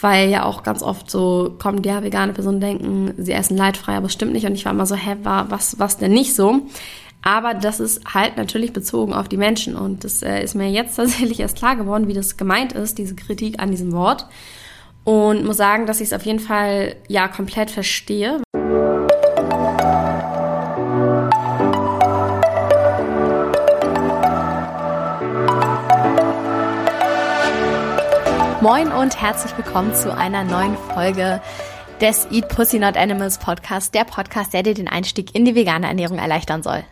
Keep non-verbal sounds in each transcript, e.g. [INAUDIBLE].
weil ja auch ganz oft so kommt, ja, vegane Personen denken, sie essen leidfrei, aber es stimmt nicht. Und ich war immer so, hä, war, was, was denn nicht so? Aber das ist halt natürlich bezogen auf die Menschen. Und das äh, ist mir jetzt tatsächlich erst klar geworden, wie das gemeint ist, diese Kritik an diesem Wort. Und muss sagen, dass ich es auf jeden Fall ja komplett verstehe. Moin und herzlich willkommen zu einer neuen Folge des Eat Pussy Not Animals Podcast, der Podcast, der dir den Einstieg in die vegane Ernährung erleichtern soll.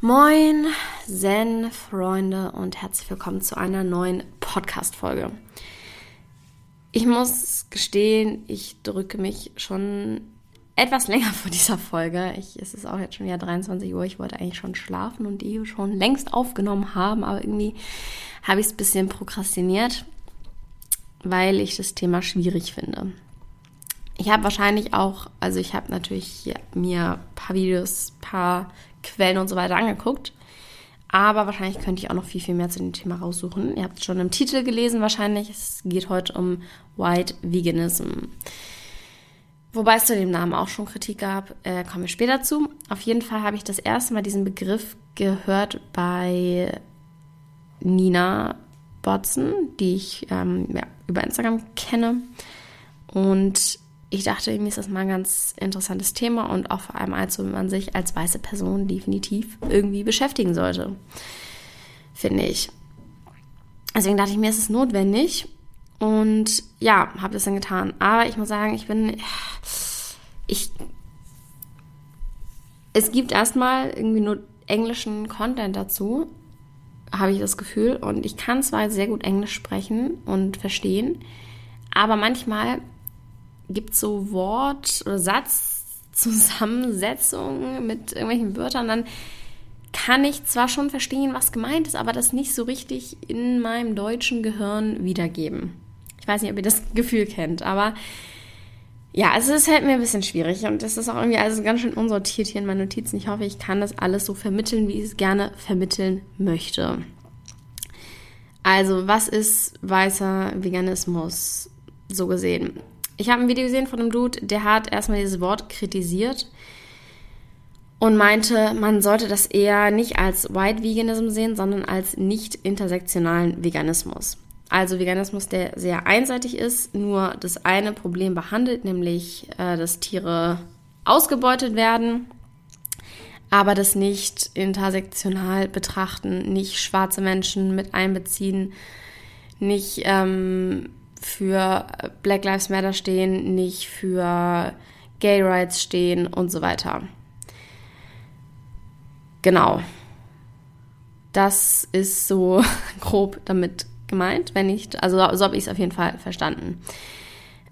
Moin, Zen-Freunde und herzlich willkommen zu einer neuen Podcast-Folge. Ich muss gestehen, ich drücke mich schon etwas länger vor dieser Folge. Ich, es ist auch jetzt schon wieder 23 Uhr. Ich wollte eigentlich schon schlafen und die schon längst aufgenommen haben, aber irgendwie habe ich es ein bisschen prokrastiniert weil ich das Thema schwierig finde. Ich habe wahrscheinlich auch, also ich habe natürlich mir ein paar Videos, ein paar Quellen und so weiter angeguckt. Aber wahrscheinlich könnte ich auch noch viel, viel mehr zu dem Thema raussuchen. Ihr habt es schon im Titel gelesen wahrscheinlich. Es geht heute um White Veganism. Wobei es zu dem Namen auch schon Kritik gab, äh, kommen wir später zu. Auf jeden Fall habe ich das erste Mal diesen Begriff gehört bei Nina Botson, die ich ähm, ja, über Instagram kenne. Und ich dachte, irgendwie ist das mal ein ganz interessantes Thema und auch vor allem als man sich als weiße Person definitiv irgendwie beschäftigen sollte, finde ich. Deswegen dachte ich mir, es ist notwendig und ja, habe das dann getan. Aber ich muss sagen, ich bin, ich, es gibt erstmal irgendwie nur englischen Content dazu habe ich das Gefühl. Und ich kann zwar sehr gut Englisch sprechen und verstehen, aber manchmal gibt es so Wort- oder Satzzusammensetzungen mit irgendwelchen Wörtern, dann kann ich zwar schon verstehen, was gemeint ist, aber das nicht so richtig in meinem deutschen Gehirn wiedergeben. Ich weiß nicht, ob ihr das [LAUGHS] Gefühl kennt, aber ja, also es ist halt mir ein bisschen schwierig und das ist auch irgendwie alles ganz schön unsortiert hier in meinen Notizen. Ich hoffe, ich kann das alles so vermitteln, wie ich es gerne vermitteln möchte. Also, was ist weißer Veganismus so gesehen? Ich habe ein Video gesehen von einem Dude, der hat erstmal dieses Wort kritisiert und meinte, man sollte das eher nicht als White Veganism sehen, sondern als nicht intersektionalen Veganismus. Also Veganismus, der sehr einseitig ist, nur das eine Problem behandelt, nämlich äh, dass Tiere ausgebeutet werden, aber das nicht intersektional betrachten, nicht schwarze Menschen mit einbeziehen, nicht ähm, für Black Lives Matter stehen, nicht für Gay Rights stehen und so weiter. Genau. Das ist so [LAUGHS] grob damit gemeint, wenn nicht, also so habe ich es auf jeden Fall verstanden.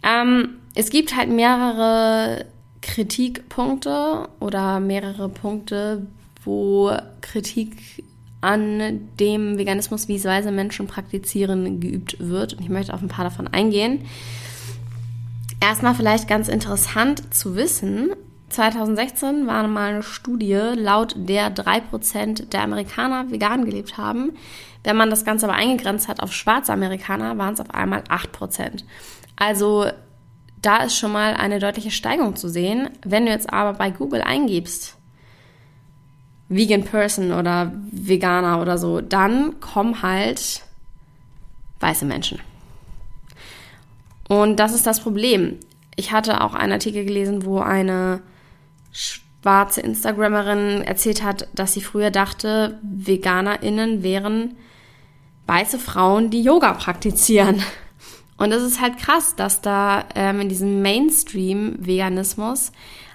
Ähm, es gibt halt mehrere Kritikpunkte oder mehrere Punkte, wo Kritik an dem Veganismus, wie es weise Menschen praktizieren, geübt wird. Und ich möchte auf ein paar davon eingehen. Erstmal vielleicht ganz interessant zu wissen, 2016 war mal eine Studie, laut der 3% der Amerikaner vegan gelebt haben. Wenn man das Ganze aber eingegrenzt hat auf schwarze Amerikaner, waren es auf einmal 8%. Also da ist schon mal eine deutliche Steigerung zu sehen. Wenn du jetzt aber bei Google eingibst, Vegan Person oder Veganer oder so, dann kommen halt weiße Menschen. Und das ist das Problem. Ich hatte auch einen Artikel gelesen, wo eine schwarze Instagrammerin erzählt hat, dass sie früher dachte, VeganerInnen wären weiße Frauen, die Yoga praktizieren. Und das ist halt krass, dass da ähm, in diesem Mainstream-Veganismus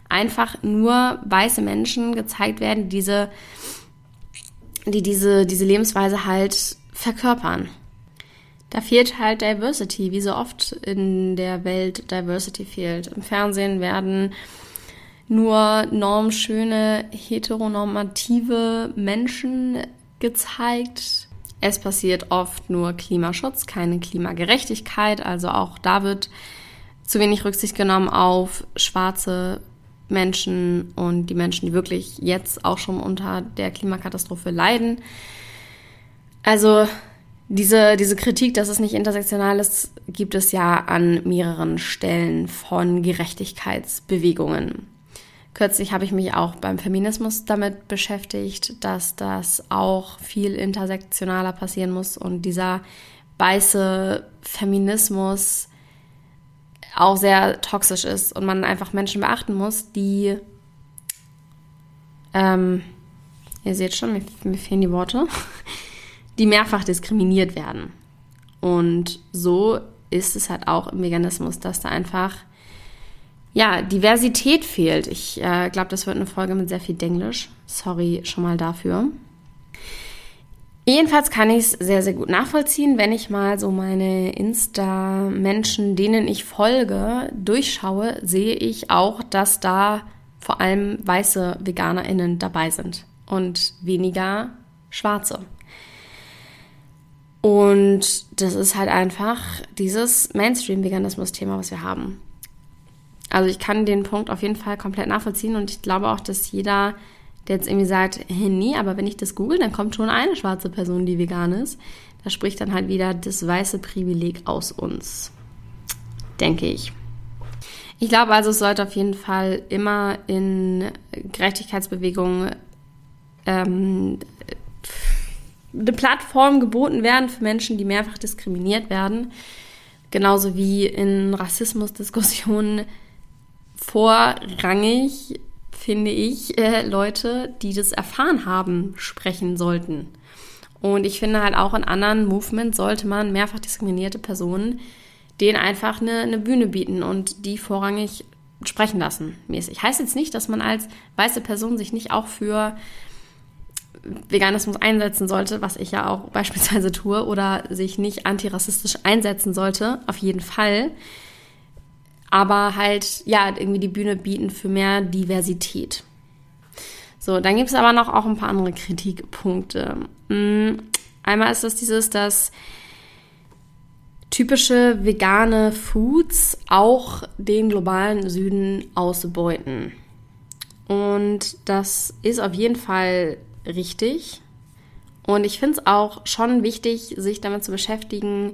einfach nur weiße Menschen gezeigt werden, die diese, die diese, diese Lebensweise halt verkörpern. Da fehlt halt Diversity, wie so oft in der Welt Diversity fehlt. Im Fernsehen werden nur normschöne, heteronormative Menschen gezeigt, es passiert oft nur Klimaschutz, keine Klimagerechtigkeit. Also auch da wird zu wenig Rücksicht genommen auf schwarze Menschen und die Menschen, die wirklich jetzt auch schon unter der Klimakatastrophe leiden. Also Diese, diese Kritik, dass es nicht intersektional ist, gibt es ja an mehreren Stellen von Gerechtigkeitsbewegungen. Kürzlich habe ich mich auch beim Feminismus damit beschäftigt, dass das auch viel intersektionaler passieren muss und dieser weiße Feminismus auch sehr toxisch ist und man einfach Menschen beachten muss, die, ähm, ihr seht schon, mir, mir fehlen die Worte, [LAUGHS] die mehrfach diskriminiert werden. Und so ist es halt auch im Veganismus, dass da einfach ja, Diversität fehlt. Ich äh, glaube, das wird eine Folge mit sehr viel Denglisch. Sorry schon mal dafür. Jedenfalls kann ich es sehr, sehr gut nachvollziehen, wenn ich mal so meine Insta-Menschen, denen ich folge, durchschaue, sehe ich auch, dass da vor allem weiße VeganerInnen dabei sind und weniger schwarze. Und das ist halt einfach dieses Mainstream-Veganismus-Thema, was wir haben. Also ich kann den Punkt auf jeden Fall komplett nachvollziehen und ich glaube auch, dass jeder, der jetzt irgendwie sagt, hey, nee, aber wenn ich das google, dann kommt schon eine schwarze Person, die vegan ist. Da spricht dann halt wieder das weiße Privileg aus uns, denke ich. Ich glaube also, es sollte auf jeden Fall immer in Gerechtigkeitsbewegungen ähm, eine Plattform geboten werden für Menschen, die mehrfach diskriminiert werden. Genauso wie in Rassismusdiskussionen vorrangig, finde ich, äh, Leute, die das erfahren haben, sprechen sollten. Und ich finde halt auch in anderen Movements sollte man mehrfach diskriminierte Personen denen einfach eine, eine Bühne bieten und die vorrangig sprechen lassen, mäßig. Heißt jetzt nicht, dass man als weiße Person sich nicht auch für Veganismus einsetzen sollte, was ich ja auch [LAUGHS] beispielsweise tue, oder sich nicht antirassistisch einsetzen sollte, auf jeden Fall. Aber halt, ja, irgendwie die Bühne bieten für mehr Diversität. So, dann gibt es aber noch auch ein paar andere Kritikpunkte. Mm, einmal ist das dieses, dass typische vegane Foods auch den globalen Süden ausbeuten. Und das ist auf jeden Fall richtig. Und ich finde es auch schon wichtig, sich damit zu beschäftigen,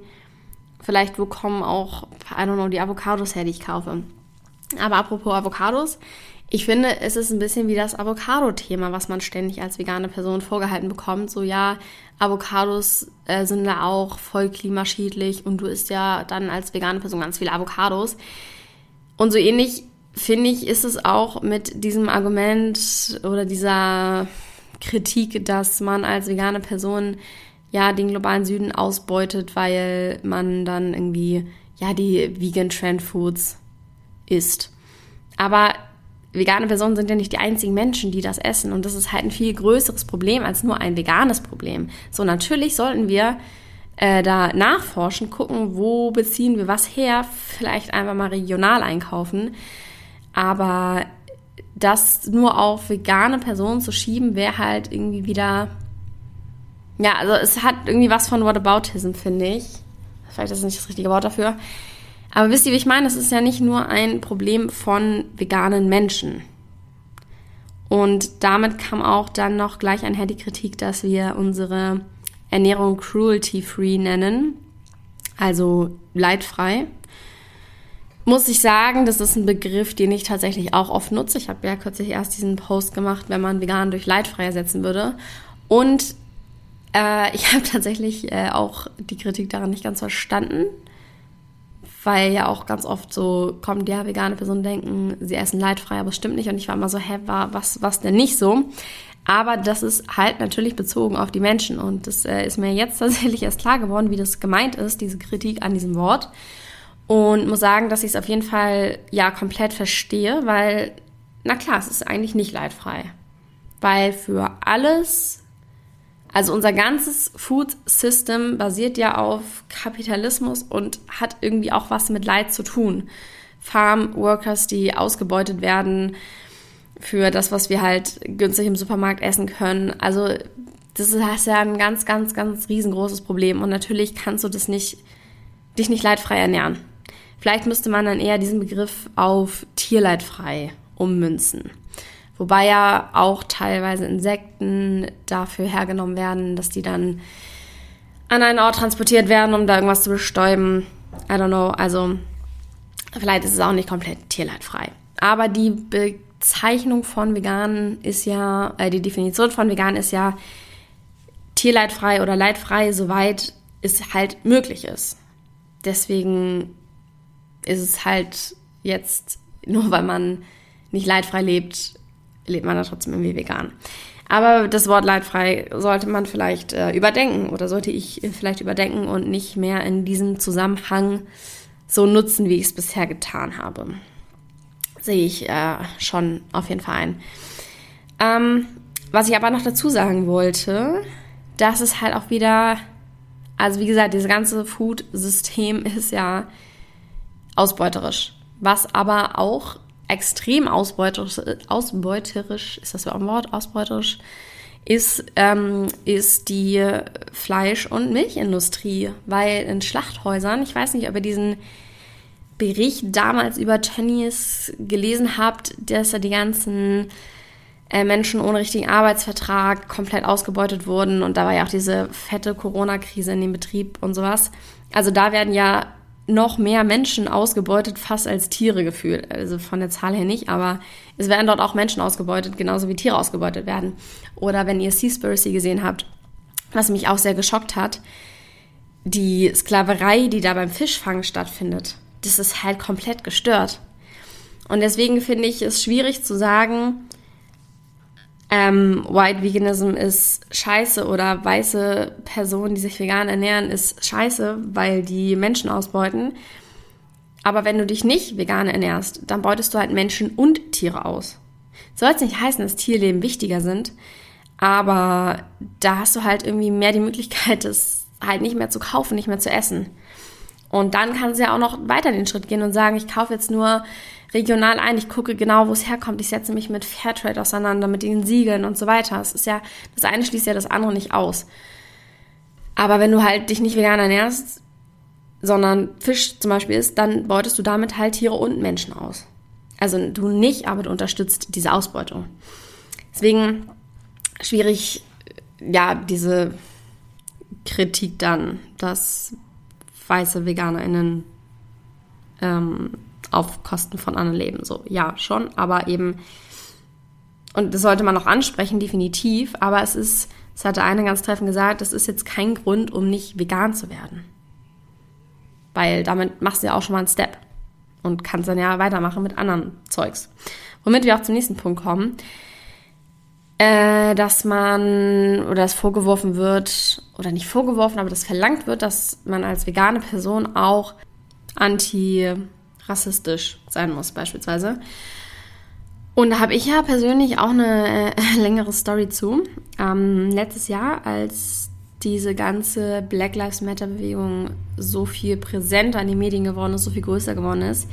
vielleicht wo kommen auch, I don't know, die Avocados her, die ich kaufe. Aber apropos Avocados, ich finde, es ist ein bisschen wie das Avocado-Thema, was man ständig als vegane Person vorgehalten bekommt. So, ja, Avocados äh, sind ja auch voll klimaschädlich und du isst ja dann als vegane Person ganz viele Avocados. Und so ähnlich, finde ich, ist es auch mit diesem Argument oder dieser Kritik, dass man als vegane Person ja den globalen Süden ausbeutet, weil man dann irgendwie ja die Vegan Trend Foods isst. Aber vegane Personen sind ja nicht die einzigen Menschen, die das essen und das ist halt ein viel größeres Problem als nur ein veganes Problem. So natürlich sollten wir äh, da nachforschen, gucken, wo beziehen wir was her, vielleicht einfach mal regional einkaufen, aber das nur auf vegane Personen zu schieben, wäre halt irgendwie wieder. Ja, also es hat irgendwie was von Whataboutism, finde ich. Vielleicht ist das nicht das richtige Wort dafür. Aber wisst ihr, wie ich meine? Es ist ja nicht nur ein Problem von veganen Menschen. Und damit kam auch dann noch gleich einher die Kritik, dass wir unsere Ernährung cruelty-free nennen, also leidfrei muss ich sagen, das ist ein Begriff, den ich tatsächlich auch oft nutze. Ich habe ja kürzlich erst diesen Post gemacht, wenn man vegan durch leidfrei ersetzen würde. Und äh, ich [LAUGHS] habe tatsächlich äh, auch die Kritik daran nicht ganz verstanden, weil ja auch ganz oft so kommt, ja, vegane Personen denken, sie essen leidfrei, aber es stimmt nicht. Und ich war immer so, hä, war, was, was denn nicht so? Aber das ist halt natürlich bezogen auf die Menschen. Und das äh, ist mir jetzt tatsächlich erst klar geworden, wie das gemeint ist, diese Kritik an diesem Wort. Und muss sagen, dass ich es auf jeden Fall ja komplett verstehe, weil, na klar, es ist eigentlich nicht leidfrei. Weil für alles, also unser ganzes Food System basiert ja auf Kapitalismus und hat irgendwie auch was mit Leid zu tun. Farm Workers, die ausgebeutet werden für das, was wir halt günstig im Supermarkt essen können. Also das ist ja ein ganz, ganz, ganz riesengroßes Problem. Und natürlich kannst du das nicht, dich nicht leidfrei ernähren. Vielleicht müsste man dann eher diesen Begriff auf tierleidfrei ummünzen. Wobei ja auch teilweise Insekten dafür hergenommen werden, dass die dann an einen Ort transportiert werden, um da irgendwas zu bestäuben. I don't know. Also vielleicht ist es auch nicht komplett tierleidfrei. Aber die Bezeichnung von vegan ist ja, äh, die Definition von vegan ist ja tierleidfrei oder leidfrei, soweit es halt möglich ist. Deswegen ist es halt jetzt, [LAUGHS] nur weil man nicht leidfrei lebt, lebt man da trotzdem irgendwie vegan. Aber das Wort leidfrei sollte man vielleicht äh, überdenken oder sollte ich vielleicht überdenken und nicht mehr in diesem Zusammenhang so nutzen, wie ich es bisher getan habe. Sehe ich äh, schon auf jeden Fall ein. Ähm, was ich aber noch dazu sagen wollte, das ist halt auch wieder, also wie gesagt, dieses ganze Food-System [LAUGHS] ist ja ausbeuterisch. Was aber auch extrem ausbeuterisch, ausbeuterisch ist das ein Wort, ausbeuterisch, ist, ähm, ist die Fleisch- und Milchindustrie. Weil in Schlachthäusern, ich weiß nicht, ob ihr diesen Bericht damals über Tönnies gelesen habt, dass er die ganzen äh, Menschen ohne richtigen Arbeitsvertrag komplett ausgebeutet wurden. Und da war ja auch diese fette Corona-Krise in dem Betrieb und sowas. Also da werden ja noch mehr Menschen ausgebeutet, fast als Tiere gefühlt. Also von der Zahl her nicht, aber es werden dort auch Menschen ausgebeutet, genauso wie Tiere ausgebeutet werden. Oder wenn ihr Seaspiracy gesehen habt, was mich auch sehr geschockt hat, die Sklaverei, die da beim Fischfang stattfindet, das ist halt komplett gestört. Und deswegen finde ich es schwierig zu sagen, ähm, White Veganism ist scheiße oder weiße Personen, die sich vegan ernähren, ist scheiße, weil die Menschen ausbeuten. Aber wenn du dich nicht vegan ernährst, dann beutest du halt Menschen und Tiere aus. Soll es nicht heißen, dass Tierleben wichtiger sind, aber da hast du halt irgendwie mehr die Möglichkeit, es halt nicht mehr zu kaufen, nicht mehr zu essen. Und dann kannst du ja auch noch weiter den Schritt gehen und sagen, ich kaufe jetzt nur regional ein. Ich gucke genau, wo es herkommt. Ich setze mich mit Fairtrade auseinander, mit den Siegeln und so weiter. Es ist ja, das eine schließt ja das andere nicht aus. Aber wenn du halt dich nicht vegan ernährst, sondern Fisch zum Beispiel isst, dann beutest du damit halt Tiere und Menschen aus. Also du nicht, aber du unterstützt diese Ausbeutung. Deswegen schwierig, ja, diese Kritik dann, dass weiße VeganerInnen ähm, auf Kosten von anderen leben. So, ja, schon, aber eben, und das sollte man auch ansprechen, definitiv, aber es ist, es hatte eine ganz treffend gesagt, das ist jetzt kein Grund, um nicht vegan zu werden. Weil damit machst du ja auch schon mal einen Step und kannst dann ja weitermachen mit anderen Zeugs. Womit wir auch zum nächsten Punkt kommen, äh, dass man oder es vorgeworfen wird, oder nicht vorgeworfen, aber das verlangt wird, dass man als vegane Person auch anti rassistisch sein muss, beispielsweise. Und da habe ich ja persönlich auch eine äh, [LAUGHS] längere Story zu. Ähm, letztes Jahr, als diese ganze Black Lives Matter-Bewegung so viel präsenter in den Medien geworden ist, so viel größer geworden ist,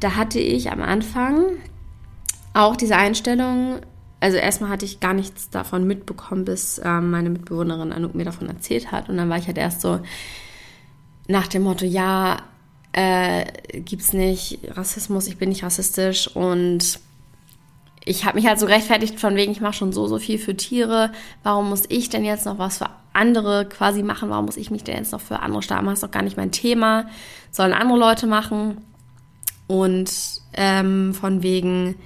da hatte ich am Anfang auch diese Einstellung, also erstmal hatte ich gar nichts davon mitbekommen, bis ähm, meine Mitbewohnerin Anouk mir davon erzählt hat. Und dann war ich halt erst so nach dem Motto, ja, äh, es nicht Rassismus, ich bin nicht rassistisch und ich habe mich halt so rechtfertigt von wegen, ich mache schon so, so viel für Tiere, warum muss ich denn jetzt noch was für andere quasi machen, warum muss ich mich denn jetzt noch für andere machen, das ist doch gar nicht mein Thema, sollen andere Leute machen. Und ähm, von wegen,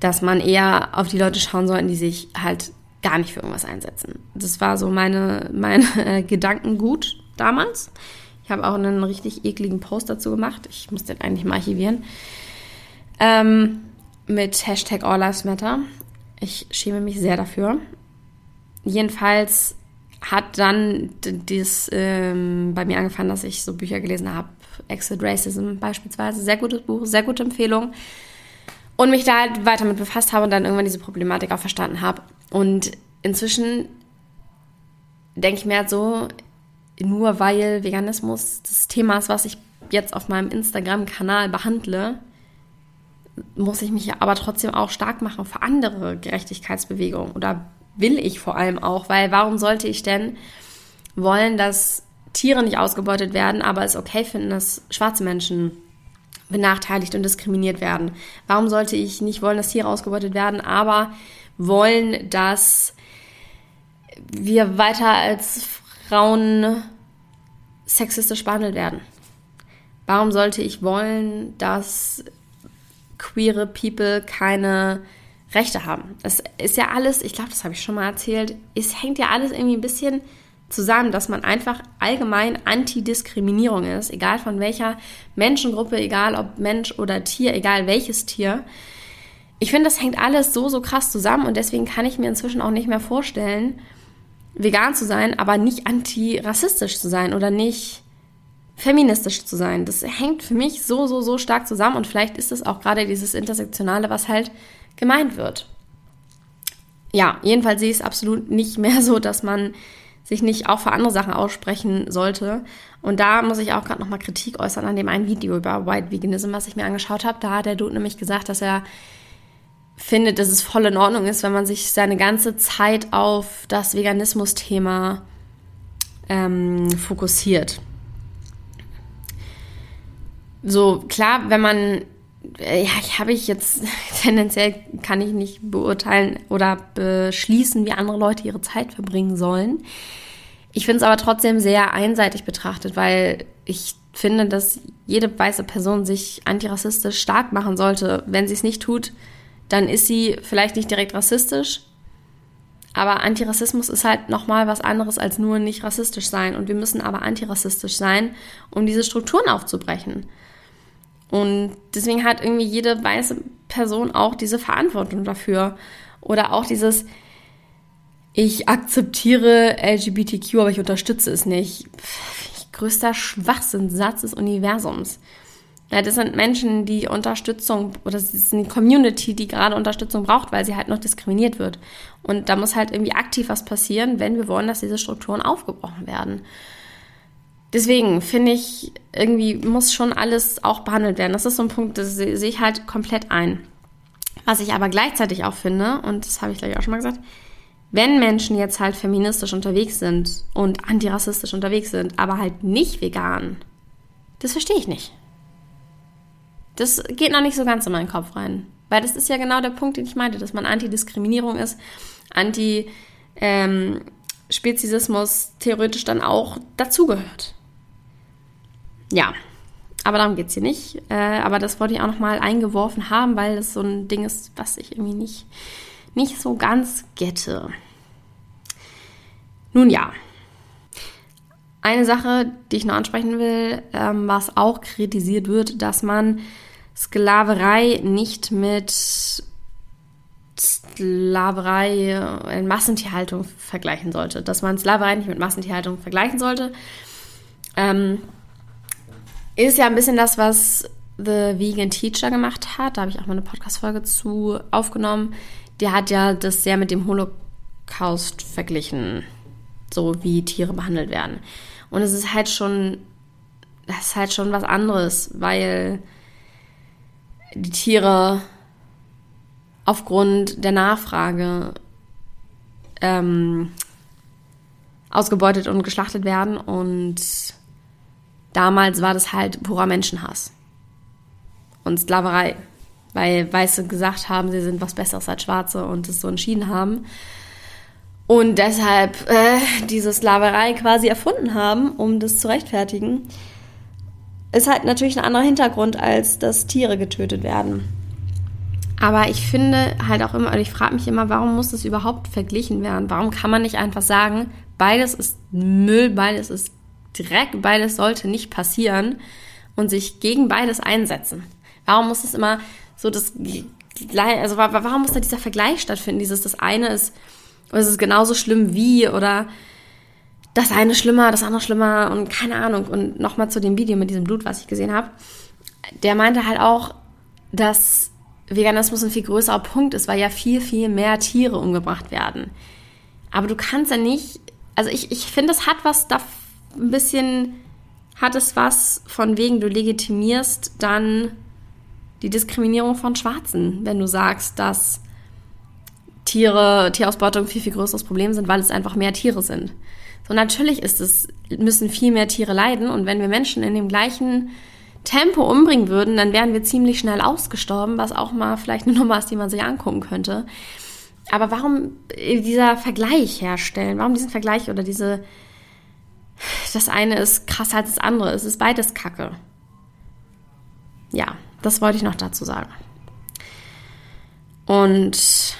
dass man eher auf die Leute schauen sollte, die sich halt gar nicht für irgendwas einsetzen. Das war so meine, [LAUGHS] meine äh, Gedankengut damals. Ich habe auch einen richtig ekligen Post dazu gemacht. Ich muss den eigentlich mal archivieren. Ähm, mit Hashtag All Lives Matter. Ich schäme mich sehr dafür. Jedenfalls hat dann das ähm, bei mir angefangen, dass ich so Bücher gelesen habe. Exit Racism beispielsweise. Sehr gutes Buch, sehr gute Empfehlung. Und mich da halt weiter mit befasst habe und dann irgendwann diese Problematik auch verstanden habe. Und inzwischen denke ich mir halt so, nur weil Veganismus das Thema ist, was ich jetzt auf meinem Instagram-Kanal behandle, muss ich mich aber trotzdem auch stark machen für andere Gerechtigkeitsbewegungen oder will ich vor allem auch, weil warum sollte ich denn wollen, dass Tiere nicht ausgebeutet werden, aber es okay finden, dass schwarze Menschen benachteiligt und diskriminiert werden? Warum sollte ich nicht wollen, dass Tiere ausgebeutet werden, aber wollen, dass wir weiter als Frauen sexistisch behandelt werden? Warum sollte ich wollen, dass queere People keine Rechte haben? Das ist ja alles, ich glaube, das habe ich schon mal erzählt, es hängt ja alles irgendwie ein bisschen zusammen, dass man einfach allgemein Antidiskriminierung ist, egal von welcher Menschengruppe, egal ob Mensch oder Tier, egal welches Tier. Ich finde, das hängt alles so, so krass zusammen und deswegen kann ich mir inzwischen auch nicht mehr vorstellen, vegan zu sein, aber nicht antirassistisch zu sein oder nicht feministisch zu sein. Das hängt für mich so, so, so stark zusammen und vielleicht ist es auch gerade dieses Intersektionale, was halt gemeint wird. Ja, jedenfalls sehe ich es absolut nicht mehr so, dass man sich nicht auch für andere Sachen aussprechen sollte. Und da muss ich auch gerade nochmal Kritik äußern an dem einen Video über White Veganism, was ich mir angeschaut habe. Da hat der Dude nämlich gesagt, dass er findet, dass es voll in Ordnung ist, wenn man sich seine ganze Zeit auf das Veganismus-Thema ähm, fokussiert. So, klar, wenn man, äh, ja, habe ich jetzt [LAUGHS] tendenziell kann ich nicht beurteilen oder beschließen, wie andere Leute ihre Zeit verbringen sollen. Ich finde es aber trotzdem sehr einseitig betrachtet, weil ich finde, dass jede weiße Person sich antirassistisch stark machen sollte. Wenn sie es nicht tut, dann ist sie vielleicht nicht direkt rassistisch, aber Antirassismus ist halt nochmal was anderes als nur nicht rassistisch sein. Und wir müssen aber antirassistisch sein, um diese Strukturen aufzubrechen. Und deswegen hat irgendwie jede weiße Person auch diese Verantwortung dafür. Oder auch dieses, ich akzeptiere LGBTQ, aber ich unterstütze es nicht. Pff, größter Schwachsinnsatz des Universums. Ja, das sind Menschen, die Unterstützung, oder das ist eine Community, die gerade Unterstützung braucht, weil sie halt noch diskriminiert wird. Und da muss halt irgendwie aktiv was passieren, wenn wir wollen, dass diese Strukturen aufgebrochen werden. Deswegen finde ich, irgendwie muss schon alles auch behandelt werden. Das ist so ein Punkt, das sehe ich halt komplett ein. Was ich aber gleichzeitig auch finde, und das habe ich gleich auch schon mal gesagt, wenn Menschen jetzt halt feministisch unterwegs sind und antirassistisch unterwegs sind, aber halt nicht vegan, das verstehe ich nicht. Das geht noch nicht so ganz in meinen Kopf rein. Weil das ist ja genau der Punkt, den ich meinte, dass man Antidiskriminierung ist, Anti-Speziesismus ähm, theoretisch dann auch dazugehört. Ja, aber darum geht es hier nicht. Äh, aber das wollte ich auch nochmal eingeworfen haben, weil das so ein Ding ist, was ich irgendwie nicht, nicht so ganz gette. Nun ja, eine Sache, die ich noch ansprechen will, ähm, was auch kritisiert wird, dass man Sklaverei nicht mit Sklaverei in Massentierhaltung vergleichen sollte. Dass man Sklaverei nicht mit Massentierhaltung vergleichen sollte. Ähm, ist ja ein bisschen das, was The Vegan Teacher gemacht hat. Da habe ich auch mal eine Podcast-Folge zu aufgenommen. Der hat ja das sehr mit dem Holocaust verglichen, so wie Tiere behandelt werden. Und es ist halt schon, das ist halt schon was anderes, weil die Tiere aufgrund der Nachfrage ähm, ausgebeutet und geschlachtet werden. Und damals war das halt purer Menschenhass und Sklaverei, weil Weiße gesagt haben, sie sind was Besseres als Schwarze und es so entschieden haben. Und deshalb äh, diese Sklaverei quasi erfunden haben, um das zu rechtfertigen ist halt natürlich ein anderer Hintergrund, als dass Tiere getötet werden. Aber ich finde halt auch immer, ich frage mich immer, warum muss das überhaupt verglichen werden? Warum kann man nicht einfach sagen, beides ist Müll, beides ist Dreck, beides sollte nicht passieren und sich gegen beides einsetzen? Warum muss es immer so das, also warum muss da dieser Vergleich stattfinden? Dieses, das eine ist, es ist genauso schlimm wie oder das eine schlimmer, das andere schlimmer und keine Ahnung. Und nochmal zu dem Video mit diesem Blut, was ich gesehen habe. Der meinte halt auch, dass Veganismus ein viel größerer Punkt ist, weil ja viel, viel mehr Tiere umgebracht werden. Aber du kannst ja nicht, also ich, ich finde, es hat was da ein bisschen, hat es was von wegen, du legitimierst dann die Diskriminierung von Schwarzen, wenn du sagst, dass Tiere, Tierausbeutung viel, viel größeres Problem sind, weil es einfach mehr Tiere sind. So natürlich ist es, müssen viel mehr Tiere leiden und wenn wir Menschen in dem gleichen Tempo umbringen würden, dann wären wir ziemlich schnell ausgestorben, was auch mal vielleicht eine Nummer ist, die man sich angucken könnte. Aber warum dieser Vergleich herstellen? Warum diesen Vergleich oder diese, das eine ist krasser als das andere. Es ist beides Kacke. Ja, das wollte ich noch dazu sagen. Und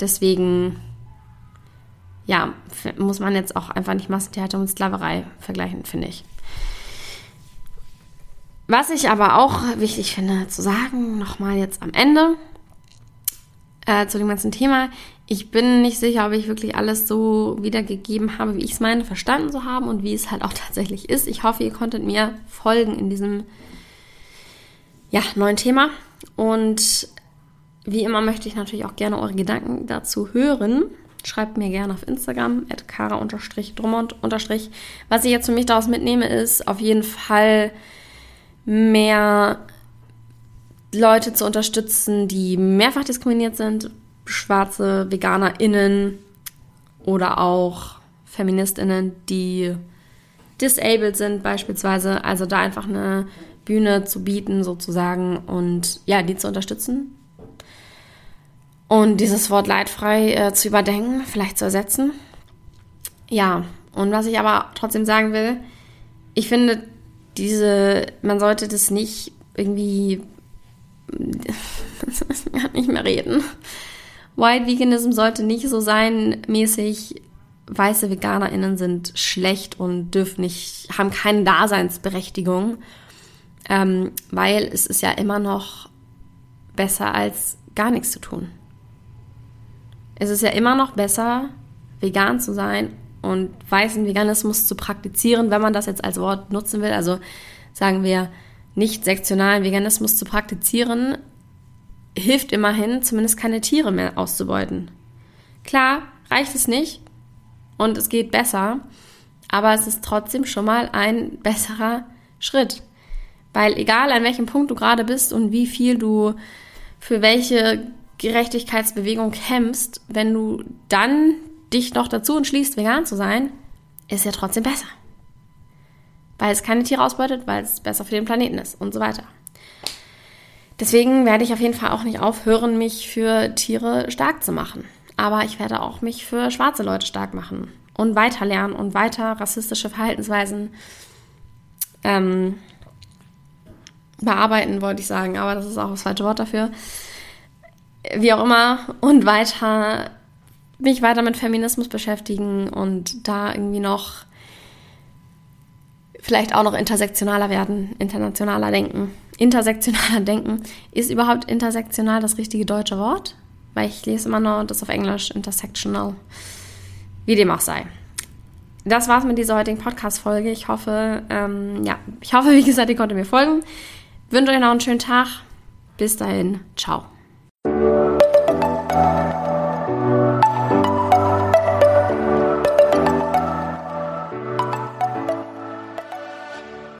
deswegen, ja, muss man jetzt auch einfach nicht Massentheater und Sklaverei vergleichen, finde ich. Was ich aber auch wichtig finde zu sagen, nochmal jetzt am Ende äh, zu dem ganzen Thema. Ich bin nicht sicher, ob ich wirklich alles so wiedergegeben habe, wie ich es meine, verstanden zu haben und wie es halt auch [LAUGHS] tatsächlich ist. Ich hoffe, ihr konntet mir folgen in diesem ja, neuen Thema. Und wie immer möchte ich natürlich auch gerne eure Gedanken dazu hören. Schreibt mir gerne auf Instagram, at kara-drummond- Was ich jetzt für mich daraus mitnehme, ist auf jeden Fall mehr Leute zu unterstützen, die mehrfach diskriminiert sind, schwarze VeganerInnen oder auch FeministInnen, die disabled sind beispielsweise. Also da einfach eine Bühne zu bieten sozusagen und ja, die zu unterstützen. Und dieses Wort leidfrei äh, zu überdenken, vielleicht zu ersetzen. Ja, und was ich aber trotzdem sagen will, ich finde, diese, man sollte das nicht irgendwie [LAUGHS] nicht mehr reden. White Veganism sollte nicht so sein, mäßig, weiße VeganerInnen sind schlecht und dürfen nicht, haben keine Daseinsberechtigung, ähm, weil es ist ja immer noch besser als gar nichts zu tun. Es ist ja immer noch besser, vegan zu sein und weißen Veganismus zu praktizieren, wenn man das jetzt als Wort nutzen will. Also sagen wir, nicht sektionalen Veganismus zu praktizieren, hilft immerhin, zumindest keine Tiere mehr auszubeuten. Klar, reicht es nicht und es geht besser, aber es ist trotzdem schon mal ein besserer Schritt. Weil egal an welchem Punkt du gerade bist und wie viel du für welche Gerechtigkeitsbewegung kämpfst, wenn du dann dich noch dazu entschließt, vegan zu sein, ist ja trotzdem besser weil es keine Tiere ausbeutet, weil es besser für den Planeten ist und so weiter. Deswegen werde ich auf jeden Fall auch nicht aufhören, mich für Tiere stark zu machen. Aber ich werde auch mich für schwarze Leute stark machen und weiter lernen und weiter rassistische Verhaltensweisen ähm, bearbeiten, wollte ich sagen. Aber das ist auch das falsche Wort dafür. Wie auch immer. Und weiter mich weiter mit Feminismus beschäftigen und da irgendwie noch vielleicht auch noch intersektionaler werden, internationaler denken. Intersektionaler denken. Ist überhaupt intersektional das richtige deutsche Wort? Weil ich lese immer nur das auf Englisch, intersectional. Wie dem auch sei. Das war's mit dieser heutigen Podcast-Folge. Ich hoffe, ähm, ja, ich hoffe, wie gesagt, ihr konntet mir folgen. wünsche euch noch einen schönen Tag. Bis dahin. Ciao. Thank you.